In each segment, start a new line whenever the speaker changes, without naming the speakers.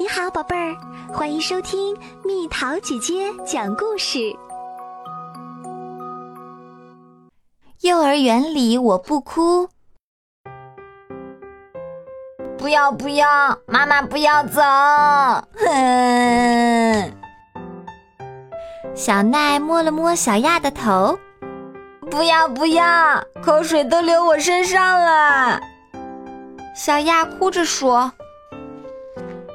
你好，宝贝儿，欢迎收听蜜桃姐姐讲故事。幼儿园里我不哭，
不要不要，妈妈不要走！哼。
小奈摸了摸小亚的头，
不要不要，口水都流我身上了。
小亚哭着说。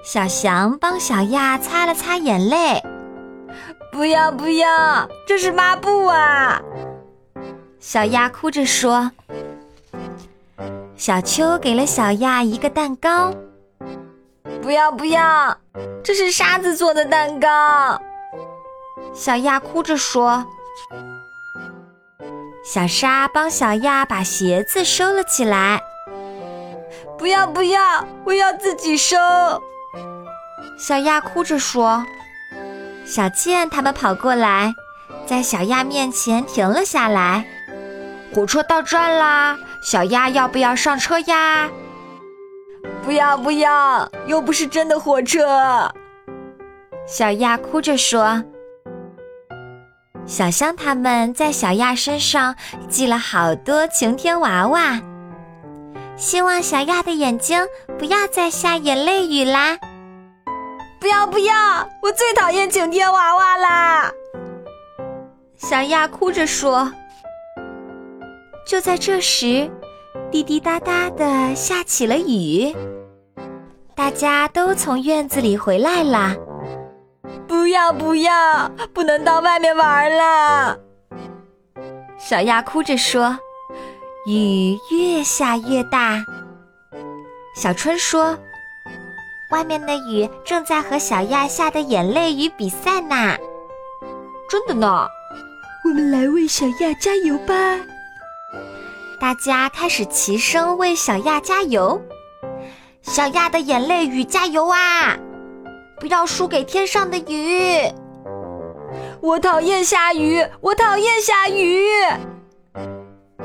小翔帮小亚擦了擦眼泪，
不要不要，这是抹布啊！
小亚哭着说。小秋给了小亚一个蛋糕，
不要不要，这是沙子做的蛋糕。
小亚哭着说。小沙帮小亚把鞋子收了起来，
不要不要，我要自己收。
小亚哭着说：“小健他们跑过来，在小亚面前停了下来。火车到站啦，小亚要不要上车呀？”“
不要不要，又不是真的火车。”
小亚哭着说。小香他们在小亚身上系了好多晴天娃娃，希望小亚的眼睛不要再下眼泪雨啦。
不要不要！我最讨厌晴天娃娃啦！
小亚哭着说。就在这时，滴滴答答的下起了雨，大家都从院子里回来了。
不要不要！不能到外面玩了！
小亚哭着说。雨越下越大。小春说。外面的雨正在和小亚下的眼泪雨比赛呢，
真的呢！
我们来为小亚加油吧！
大家开始齐声为小亚加油。小亚的眼泪雨加油啊！不要输给天上的雨！
我讨厌下雨，我讨厌下雨！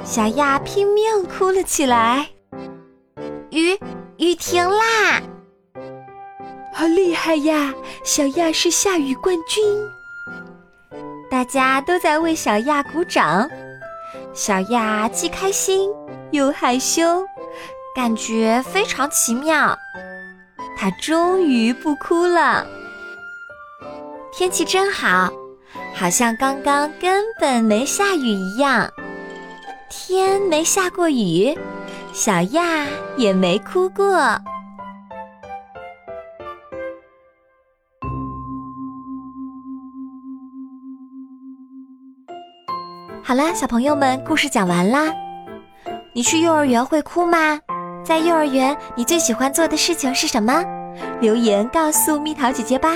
小亚拼命哭了起来。雨雨停啦！
好厉害呀！小亚是下雨冠军，
大家都在为小亚鼓掌。小亚既开心又害羞，感觉非常奇妙。她终于不哭了。天气真好，好像刚刚根本没下雨一样。天没下过雨，小亚也没哭过。好啦，小朋友们，故事讲完啦。你去幼儿园会哭吗？在幼儿园，你最喜欢做的事情是什么？留言告诉蜜桃姐姐吧。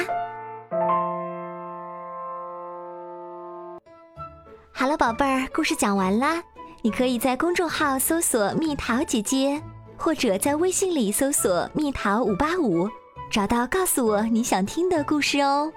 好了，宝贝儿，故事讲完啦。你可以在公众号搜索“蜜桃姐姐”，或者在微信里搜索“蜜桃五八五”，找到告诉我你想听的故事哦。